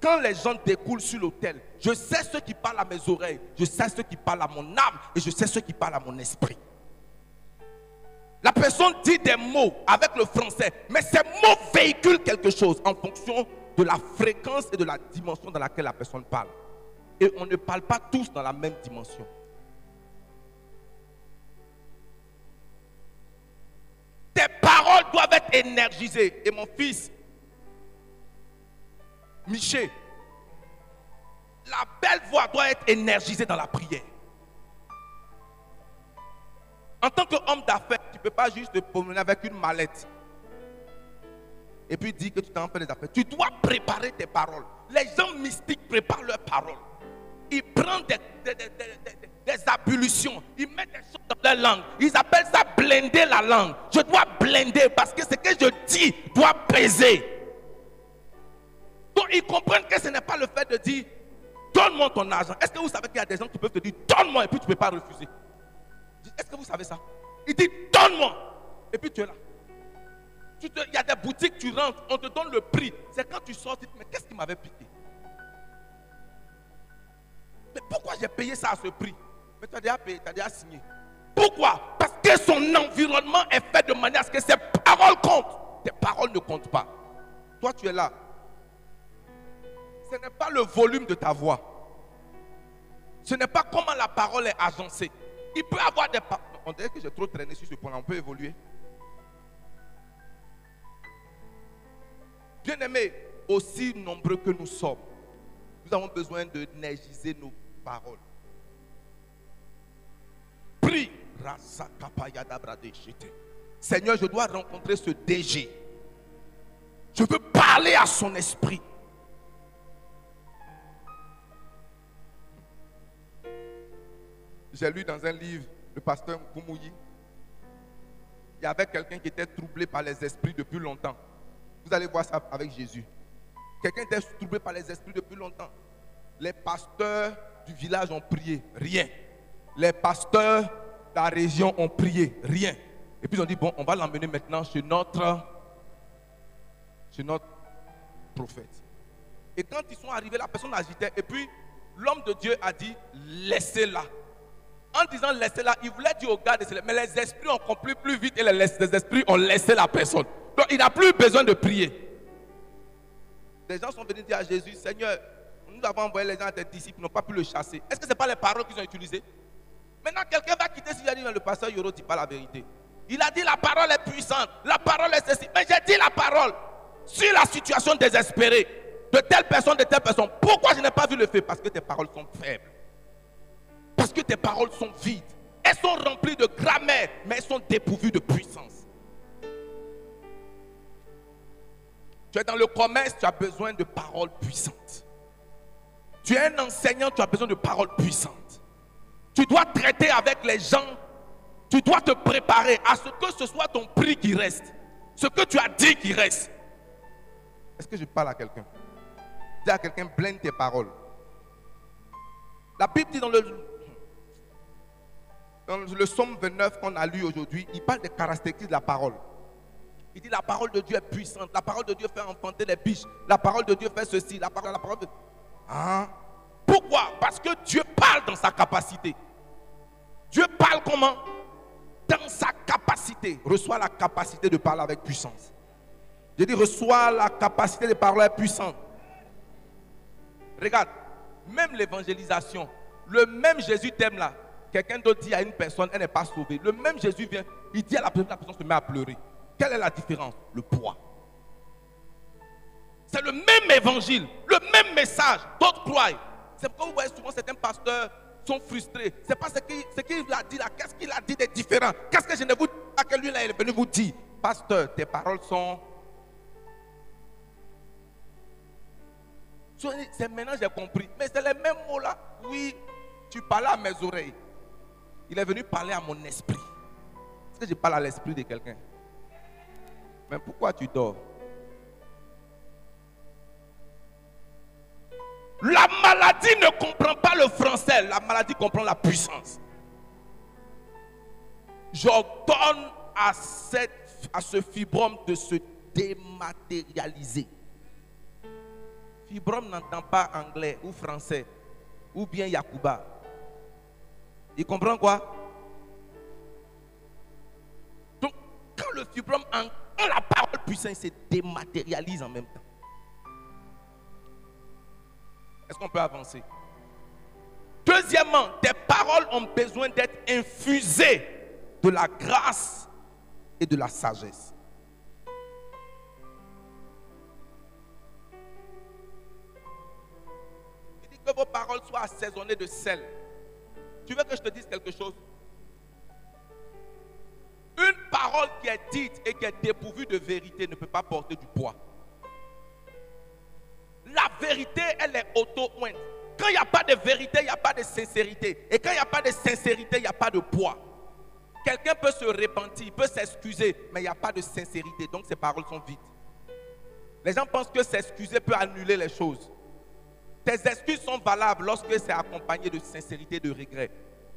Speaker 2: Quand les gens découlent sur l'autel, je sais ce qui parle à mes oreilles, je sais ce qui parle à mon âme et je sais ce qui parle à mon esprit. La personne dit des mots avec le français, mais ces mots véhiculent quelque chose en fonction de la fréquence et de la dimension dans laquelle la personne parle. Et on ne parle pas tous dans la même dimension. Tes paroles doivent être énergisées. Et mon fils, Michel, la belle voix doit être énergisée dans la prière. En tant qu'homme d'affaires, tu ne peux pas juste te promener avec une mallette et puis dire que tu t'en fais des affaires. Tu dois préparer tes paroles. Les gens mystiques préparent leurs paroles. Ils prennent des, des, ablutions, ils mettent des choses dans leur langue. Ils appellent ça blender la langue. Je dois blender parce que ce que je dis doit peser. Ils comprennent que ce n'est pas le fait de dire donne-moi ton argent. Est-ce que vous savez qu'il y a des gens qui peuvent te dire donne-moi et puis tu ne peux pas refuser? Est-ce que vous savez ça? Il dit donne-moi et puis tu es là. il y a des boutiques, tu rentres, on te donne le prix. C'est quand tu sors, tu dis mais qu'est-ce qui m'avait piqué? Mais pourquoi j'ai payé ça à ce prix? Mais tu as déjà payé, tu as déjà signé. Pourquoi? Parce que son environnement est fait de manière à ce que ses paroles comptent. Tes paroles ne comptent pas. Toi, tu es là ce n'est pas le volume de ta voix. Ce n'est pas comment la parole est agencée. Il peut avoir des on dirait que j'ai trop traîné sur ce point-là. On peut évoluer. Bien-aimés, aussi nombreux que nous sommes, nous avons besoin de négiser nos paroles. Prie. Seigneur, je dois rencontrer ce DG. Je veux parler à son esprit. J'ai lu dans un livre le pasteur Koumouyi. Il y avait quelqu'un qui était troublé par les esprits depuis longtemps. Vous allez voir ça avec Jésus. Quelqu'un était troublé par les esprits depuis longtemps. Les pasteurs du village ont prié, rien. Les pasteurs de la région ont prié, rien. Et puis ils ont dit, bon, on va l'emmener maintenant chez notre, chez notre prophète. Et quand ils sont arrivés, la personne agitait. Et puis l'homme de Dieu a dit, laissez-la. En disant laissez-la, il voulait dire au gars de mais les esprits ont compris plus vite et les, esprits ont laissé la personne. Donc il n'a plus besoin de prier. Les gens sont venus dire à Jésus, Seigneur, nous avons envoyé les gens à tes disciples, n'ont pas pu le chasser. Est-ce que ce n'est pas les paroles qu'ils ont utilisées? Maintenant, quelqu'un va quitter si j'ai dit, le pasteur Yoro dit pas la vérité. Il a dit la parole est puissante, la parole est ceci. Mais j'ai dit la parole sur la situation désespérée de telle personne, de telle personne. Pourquoi je n'ai pas vu le fait Parce que tes paroles sont faibles. Parce que tes paroles sont vides. Elles sont remplies de grammaire, mais elles sont dépourvues de puissance. Tu es dans le commerce, tu as besoin de paroles puissantes. Tu es un enseignant, tu as besoin de paroles puissantes. Tu dois traiter avec les gens. Tu dois te préparer à ce que ce soit ton prix qui reste. Ce que tu as dit qui reste. Est-ce que je parle à quelqu'un? Dis à quelqu'un, blende tes paroles. La Bible dit dans le, dans le psaume 29 qu'on a lu aujourd'hui, il parle des caractéristiques de la parole. Il dit la parole de Dieu est puissante. La parole de Dieu fait enfanter les biches. La parole de Dieu fait ceci. La parole, la parole de... Hein? Pourquoi? Parce que Dieu parle dans sa capacité. Dieu parle comment? Dans sa capacité. Reçoit la capacité de parler avec puissance. Je dis reçoit la capacité de parler avec puissance. Regarde, même l'évangélisation, le même Jésus t'aime là. Quelqu'un d'autre dit à une personne, elle n'est pas sauvée. Le même Jésus vient, il dit à la personne, la personne se met à pleurer. Quelle est la différence? Le poids. C'est le même évangile, le même message. D'autres croient. C'est pourquoi vous voyez souvent certains pasteurs sont frustrés. C'est pas ce qu'il a dit là. Qu'est-ce qu'il a dit de différent? Qu'est-ce que je ne vous dis pas que lui là, il est venu vous dire? Pasteur, tes paroles sont. C'est maintenant j'ai compris. Mais c'est les mêmes mots là. Oui, tu parles à mes oreilles. Il est venu parler à mon esprit. Est-ce que je parle à l'esprit de quelqu'un mais pourquoi tu dors? La maladie ne comprend pas le français, la maladie comprend la puissance. J'ordonne à, à ce fibrome de se dématérialiser. Fibrome n'entend pas anglais ou français ou bien Yakuba. Il comprend quoi? Donc, quand le fibrome la parole puissante se dématérialise en même temps. Est-ce qu'on peut avancer? Deuxièmement, tes paroles ont besoin d'être infusées de la grâce et de la sagesse. Il dit que vos paroles soient assaisonnées de sel. Tu veux que je te dise quelque chose? Une parole qui est dite et qui est dépourvue de vérité ne peut pas porter du poids. La vérité, elle est auto-ointe. Quand il n'y a pas de vérité, il n'y a pas de sincérité. Et quand il n'y a pas de sincérité, il n'y a pas de poids. Quelqu'un peut se repentir, peut s'excuser, mais il n'y a pas de sincérité. Donc ses paroles sont vides. Les gens pensent que s'excuser peut annuler les choses. Tes excuses sont valables lorsque c'est accompagné de sincérité, de regret.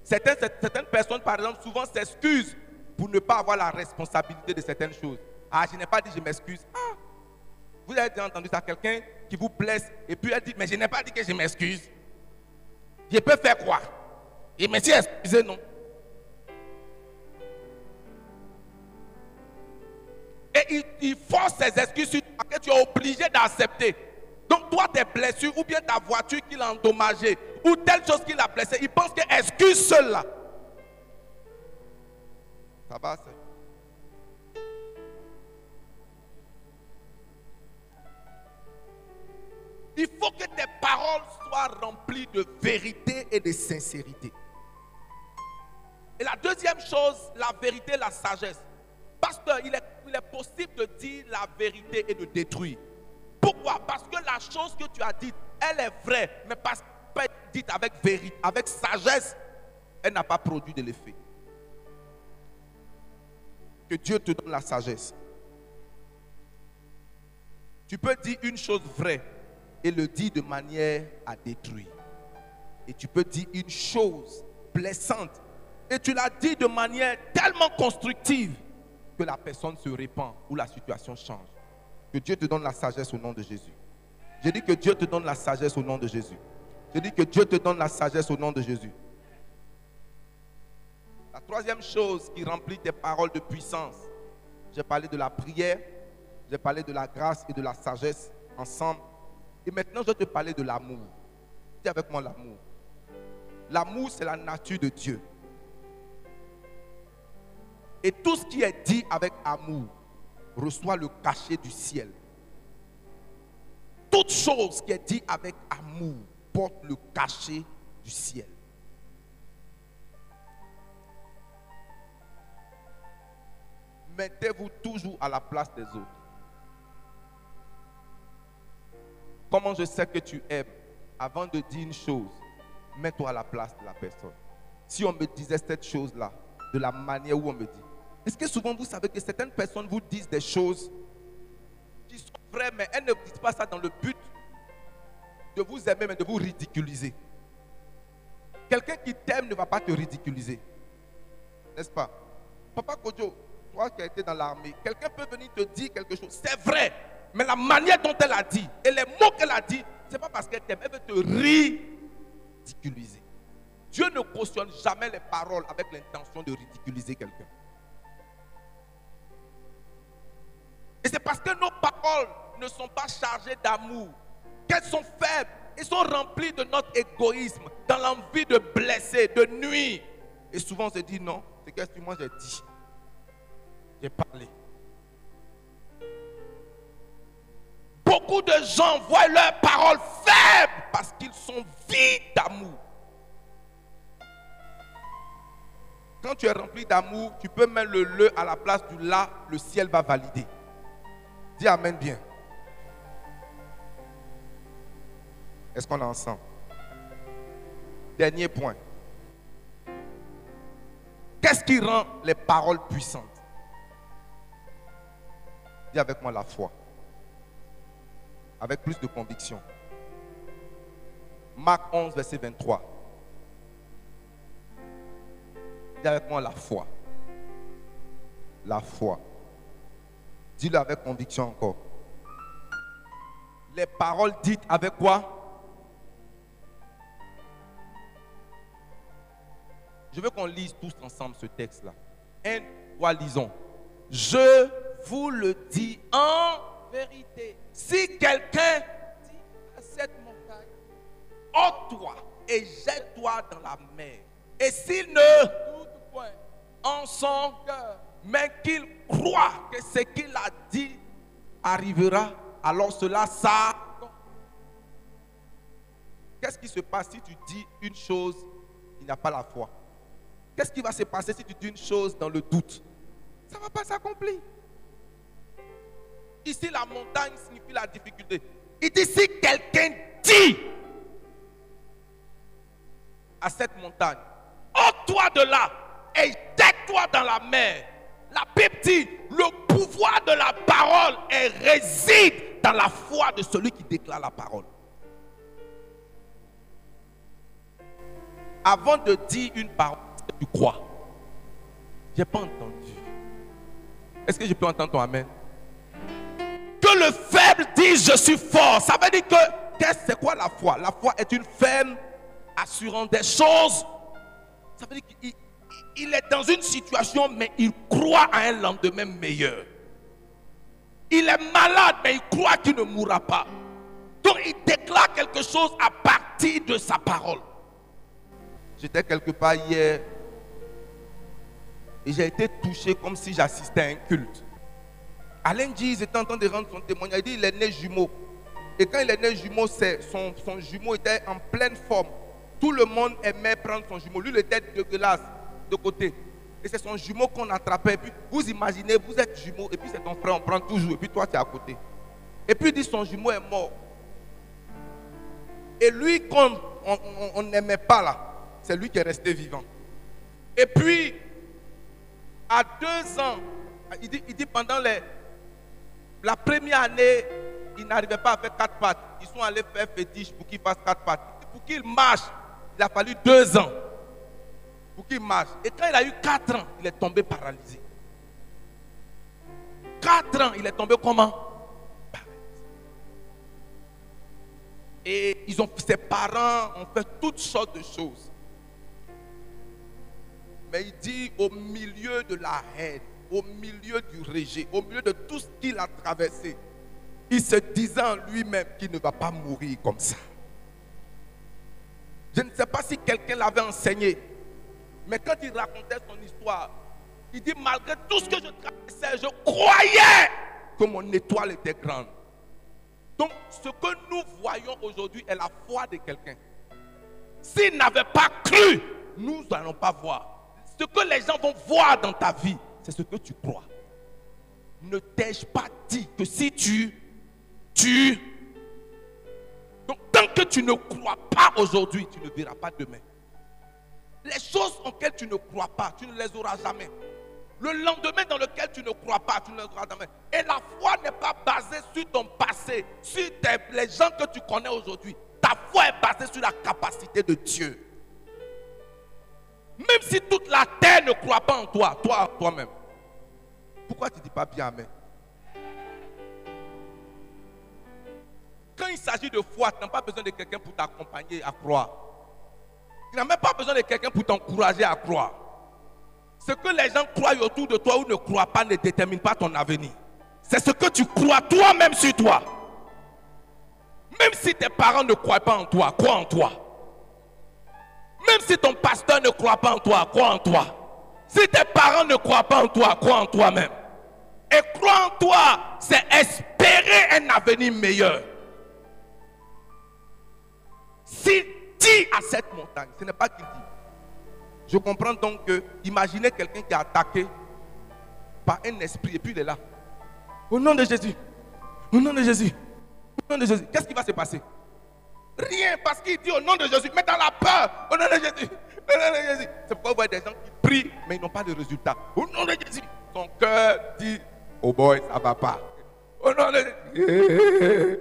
Speaker 2: Certaines, personnes, par exemple, souvent s'excusent pour ne pas avoir la responsabilité de certaines choses. Ah, je n'ai pas dit je m'excuse. Ah, vous avez déjà entendu ça, quelqu'un qui vous blesse et puis elle dit, mais je n'ai pas dit que je m'excuse. Je peux faire quoi? Et me suis excusé, non. Et il, force ses excuses sur toi que tu es obligé d'accepter. Donc toi, tes blessures ou bien ta voiture qu'il a endommagée ou telle chose qu'il a blessée, il pense que excuse là
Speaker 4: Ça va, c'est.
Speaker 2: Il faut que tes paroles soient remplies de vérité et de sincérité. Et la deuxième chose, la vérité, la sagesse. Pasteur, il est, il est possible de dire la vérité et de détruire. Pourquoi Parce que la chose que tu as dite, elle est vraie, mais parce qu'elle est dite avec vérité, avec sagesse, elle n'a pas produit de l'effet. Que Dieu te donne la sagesse. Tu peux dire une chose vraie et le dire de manière à détruire. Et tu peux dire une chose blessante et tu l'as dit de manière tellement constructive que la personne se répand ou la situation change. Que Dieu te donne la sagesse au nom de Jésus. Je dis que Dieu te donne la sagesse au nom de Jésus. Je dis que Dieu te donne la sagesse au nom de Jésus. La troisième chose qui remplit tes paroles de puissance, j'ai parlé de la prière, j'ai parlé de la grâce et de la sagesse ensemble. Et maintenant, je vais te parler de l'amour. Dis avec moi l'amour. L'amour, c'est la nature de Dieu. Et tout ce qui est dit avec amour reçoit le cachet du ciel. Toute chose qui est dit avec amour porte le cachet du ciel. Mettez-vous toujours à la place des autres. Comment je sais que tu aimes? Avant de dire une chose, mets-toi à la place de la personne. Si on me disait cette chose-là, de la manière où on me dit, est-ce que souvent vous savez que certaines personnes vous disent des choses qui sont vraies, mais elles ne disent pas ça dans le but de vous aimer, mais de vous ridiculiser. Quelqu'un qui t'aime ne va pas te ridiculiser. N'est-ce pas? Papa Kojo, toi qui as été dans l'armée, quelqu'un peut venir te dire quelque chose. C'est vrai. Mais la manière dont elle a dit et les mots qu'elle a dit, ce n'est pas parce qu'elle t'aime. Elle veut te ridiculiser. Dieu ne cautionne jamais les paroles avec l'intention de ridiculiser quelqu'un. Et c'est parce que nos paroles ne sont pas chargées d'amour, qu'elles sont faibles et sont remplies de notre égoïsme, dans l'envie de blesser, de nuire. Et souvent on se dit non, c'est qu'est-ce que moi j'ai dit? J'ai parlé. Beaucoup de gens voient leurs paroles faibles parce qu'ils sont vides d'amour. Quand tu es rempli d'amour, tu peux mettre le le à la place du la, le ciel va valider. Dis Amen bien. Est-ce qu'on est ensemble? Dernier point. Qu'est-ce qui rend les paroles puissantes? Dis avec moi la foi. Avec plus de conviction. Marc 11, verset 23. Dis avec moi la foi. La foi. Dis-le avec conviction encore. Les paroles dites avec quoi? Je veux qu'on lise tous ensemble ce texte-là. Un, trois, lisons. Je vous le dis en vérité. Si quelqu'un dit à cette montagne, ôte-toi et jette-toi dans la mer. Et s'il ne doute point en son cœur, mais qu'il croit que ce qu'il a dit arrivera, alors cela, ça. Qu'est-ce qui se passe si tu dis une chose, il n'a pas la foi? Qu'est-ce qui va se passer si tu dis une chose dans le doute? Ça ne va pas s'accomplir. Ici, la montagne signifie la difficulté. Il dit si quelqu'un dit à cette montagne, ôte-toi de là et jette-toi dans la mer. La Bible dit, le pouvoir de la parole réside dans la foi de celui qui déclare la parole. Avant de dire une parole, tu crois? Je n'ai pas entendu. Est-ce que je peux entendre ton Amen? Que le faible dise je suis fort. Ça veut dire que, c'est quoi la foi? La foi est une ferme assurant des choses. Ça veut dire qu'il il est dans une situation, mais il croit à un lendemain meilleur. Il est malade, mais il croit qu'il ne mourra pas. Donc il déclare quelque chose à partir de sa parole. J'étais quelque part hier Et j'ai été touché comme si j'assistais à un culte. Alain dit, il était en train de rendre son témoignage. Il dit, il est né jumeau. Et quand il est né jumeau, son, son jumeau était en pleine forme. Tout le monde aimait prendre son jumeau. Lui, il était dégueulasse côté. Et c'est son jumeau qu'on attrapait. Et puis, vous imaginez, vous êtes jumeau, et puis c'est ton frère, on prend toujours, et puis toi, tu es à côté. Et puis, il dit, son jumeau est mort. Et lui, comme on n'aimait pas là, c'est lui qui est resté vivant. Et puis, à deux ans, il dit, il dit pendant les, la première année, il n'arrivait pas à faire quatre pattes. Ils sont allés faire fétiche pour qu'il fasse quatre pattes. Pour qu'il marche, il a fallu deux ans pour qu'il marche. Et quand il a eu quatre ans, il est tombé paralysé. Quatre ans, il est tombé comment? Et ils ont, ses parents ont fait toutes sortes de choses. Mais il dit au milieu de la haine, au milieu du rejet, au milieu de tout ce qu'il a traversé, il se disait en lui-même qu'il ne va pas mourir comme ça. Je ne sais pas si quelqu'un l'avait enseigné, mais quand il racontait son histoire, il dit malgré tout ce que je traversais, je croyais que mon étoile était grande. Donc ce que nous voyons aujourd'hui est la foi de quelqu'un. S'il n'avait pas cru, nous n'allons pas voir. Ce que les gens vont voir dans ta vie, c'est ce que tu crois. Ne t'ai-je pas dit que si tu, tu, donc tant que tu ne crois pas aujourd'hui, tu ne verras pas demain. Les choses auxquelles tu ne crois pas, tu ne les auras jamais. Le lendemain dans lequel tu ne crois pas, tu ne les auras jamais. Et la foi n'est pas basée sur ton passé, sur les gens que tu connais aujourd'hui. Ta foi est basée sur la capacité de Dieu. Même si toute la terre ne croit pas en toi, toi, toi-même. Pourquoi tu ne dis pas bien Amen? Quand il s'agit de foi, tu n'as pas besoin de quelqu'un pour t'accompagner à croire. Tu n'as même pas besoin de quelqu'un pour t'encourager à croire. Ce que les gens croient autour de toi ou ne croient pas ne détermine pas ton avenir. C'est ce que tu crois toi-même sur toi. Même si tes parents ne croient pas en toi, crois en toi. Même si ton pasteur ne croit pas en toi, crois en toi. Si tes parents ne croient pas en toi, crois en toi-même. Et croire en toi, c'est espérer un avenir meilleur. Si à cette montagne, ce n'est pas qu'il dit. Je comprends donc que, imaginez quelqu'un qui est attaqué par un esprit et puis il est là. Au nom de Jésus. Au nom de Jésus. Au nom de Jésus. Qu'est-ce qui va se passer? Rien, parce qu'il dit au nom de Jésus, mais dans la peur, au nom de Jésus. Au nom de Jésus. C'est pourquoi vous voyez des gens qui prient, mais ils n'ont pas de résultat. Au nom de Jésus. Son cœur dit, oh boy, ça va pas. Au nom de Jésus.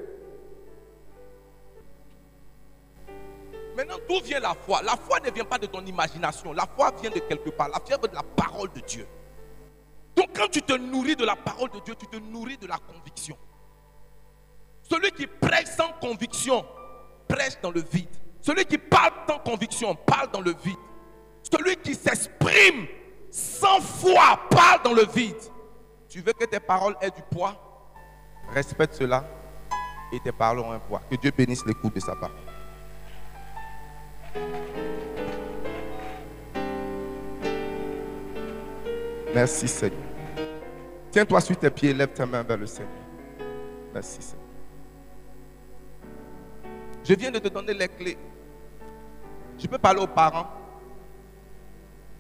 Speaker 2: Maintenant, d'où vient la foi? La foi ne vient pas de ton imagination. La foi vient de quelque part. La foi vient de la parole de Dieu. Donc, quand tu te nourris de la parole de Dieu, tu te nourris de la conviction. Celui qui prêche sans conviction prêche dans le vide. Celui qui parle sans conviction parle dans le vide. Celui qui s'exprime sans foi parle dans le vide. Tu veux que tes paroles aient du poids? Respecte cela et tes paroles ont un poids. Que Dieu bénisse l'écoute de sa part. Merci Seigneur. Tiens-toi sur tes pieds, lève ta main vers le Seigneur. Merci Seigneur. Je viens de te donner les clés. Je peux parler aux parents?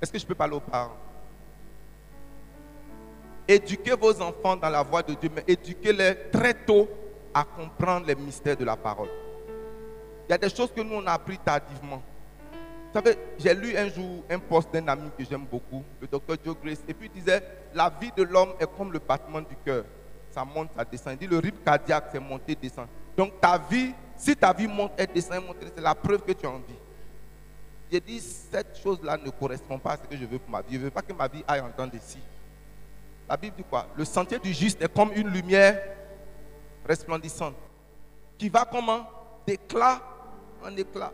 Speaker 2: Est-ce que je peux parler aux parents? Éduquez vos enfants dans la voie de Dieu, mais éduquez-les très tôt à comprendre les mystères de la parole. Il y a des choses que nous on a tardivement. Savez, j'ai lu un jour un post d'un ami que j'aime beaucoup, le docteur Joe Grace, et puis il disait La vie de l'homme est comme le battement du cœur. Ça monte, ça descend. Il dit Le rythme cardiaque, c'est monter, descendre. Donc ta vie si ta vie monte et descend, monte, c'est la preuve que tu as envie. J'ai dit, cette chose-là ne correspond pas à ce que je veux pour ma vie. Je ne veux pas que ma vie aille en temps d'ici. La Bible dit quoi? Le sentier du juste est comme une lumière resplendissante qui va comment? D'éclat en éclat.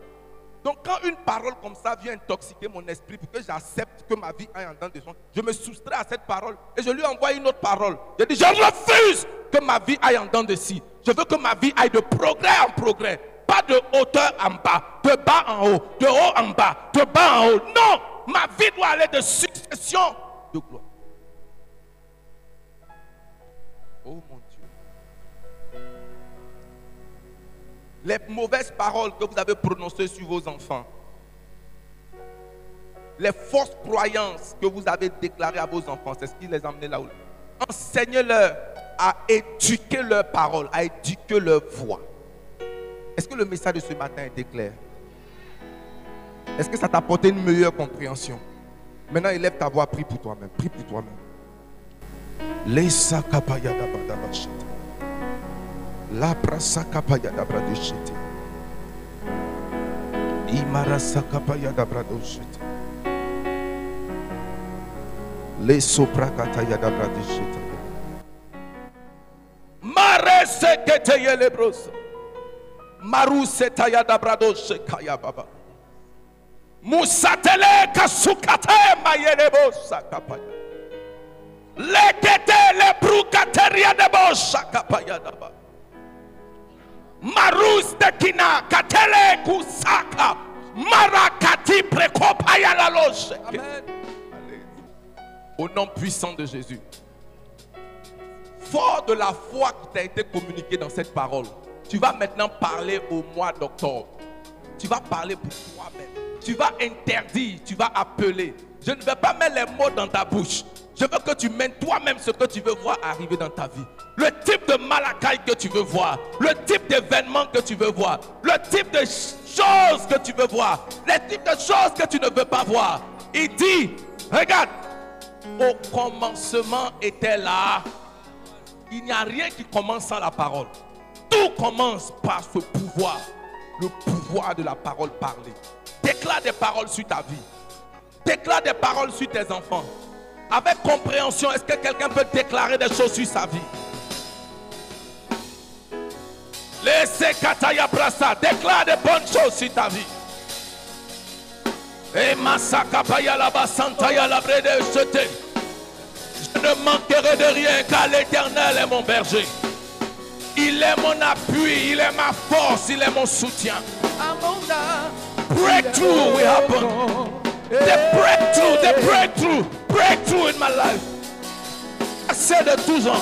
Speaker 2: Donc quand une parole comme ça vient intoxiquer mon esprit pour que j'accepte que ma vie aille en temps de son, je me soustrais à cette parole et je lui envoie une autre parole. Je dis, je refuse que ma vie aille en temps de ci. Je veux que ma vie aille de progrès en progrès. Pas de hauteur en bas, de bas en haut, de haut en bas, de bas en haut. Non, ma vie doit aller de succession de gloire. Les mauvaises paroles que vous avez prononcées sur vos enfants, les fausses croyances que vous avez déclarées à vos enfants, c'est ce qui les a amenés là où. Enseignez-leur à éduquer leurs paroles, à éduquer leur voix. Est-ce que le message de ce matin était clair Est-ce que ça t'a apporté une meilleure compréhension? Maintenant, élève ta voix, prie pour toi-même, prie pour toi-même. Labrasakapayadabradishiti. Imarasakapayadabradishiti. Lesoprakatayadabradishiti. Mareseketeyelebrosa. Marusetayadabradoshe kayababa. Musatele kasukate mayelebosa kapaya. Lekete lebrukateria debosa kapaya dababa. Marus de kina katele kusaka. Marakati. Au nom puissant de Jésus. Fort de la foi qui t'a été communiquée dans cette parole, tu vas maintenant parler au mois d'octobre. Tu vas parler pour toi-même. Tu vas interdire, tu vas appeler. Je ne vais pas mettre les mots dans ta bouche. Je veux que tu mènes toi-même ce que tu veux voir arriver dans ta vie. Le type de malakai que tu veux voir. Le type d'événement que tu veux voir. Le type de choses que tu veux voir. Les types de choses que tu ne veux pas voir. Il dit, regarde, au commencement était là. Il n'y a rien qui commence sans la parole. Tout commence par ce pouvoir. Le pouvoir de la parole parlée. Déclare des paroles sur ta vie. Déclare des paroles sur tes enfants. Avec compréhension, est-ce que quelqu'un peut déclarer des choses sur sa vie? Laissez Kataya Brasa. Déclare des bonnes choses sur ta vie. Et Masaka Payalaba Santaya Labre de jeter. Je ne manquerai de rien car l'éternel est mon berger. Il est mon appui, il est ma force, il est mon soutien. Breakthrough will happen. The breakthrough, the breakthrough, breakthrough in my life. C'est de tous ans.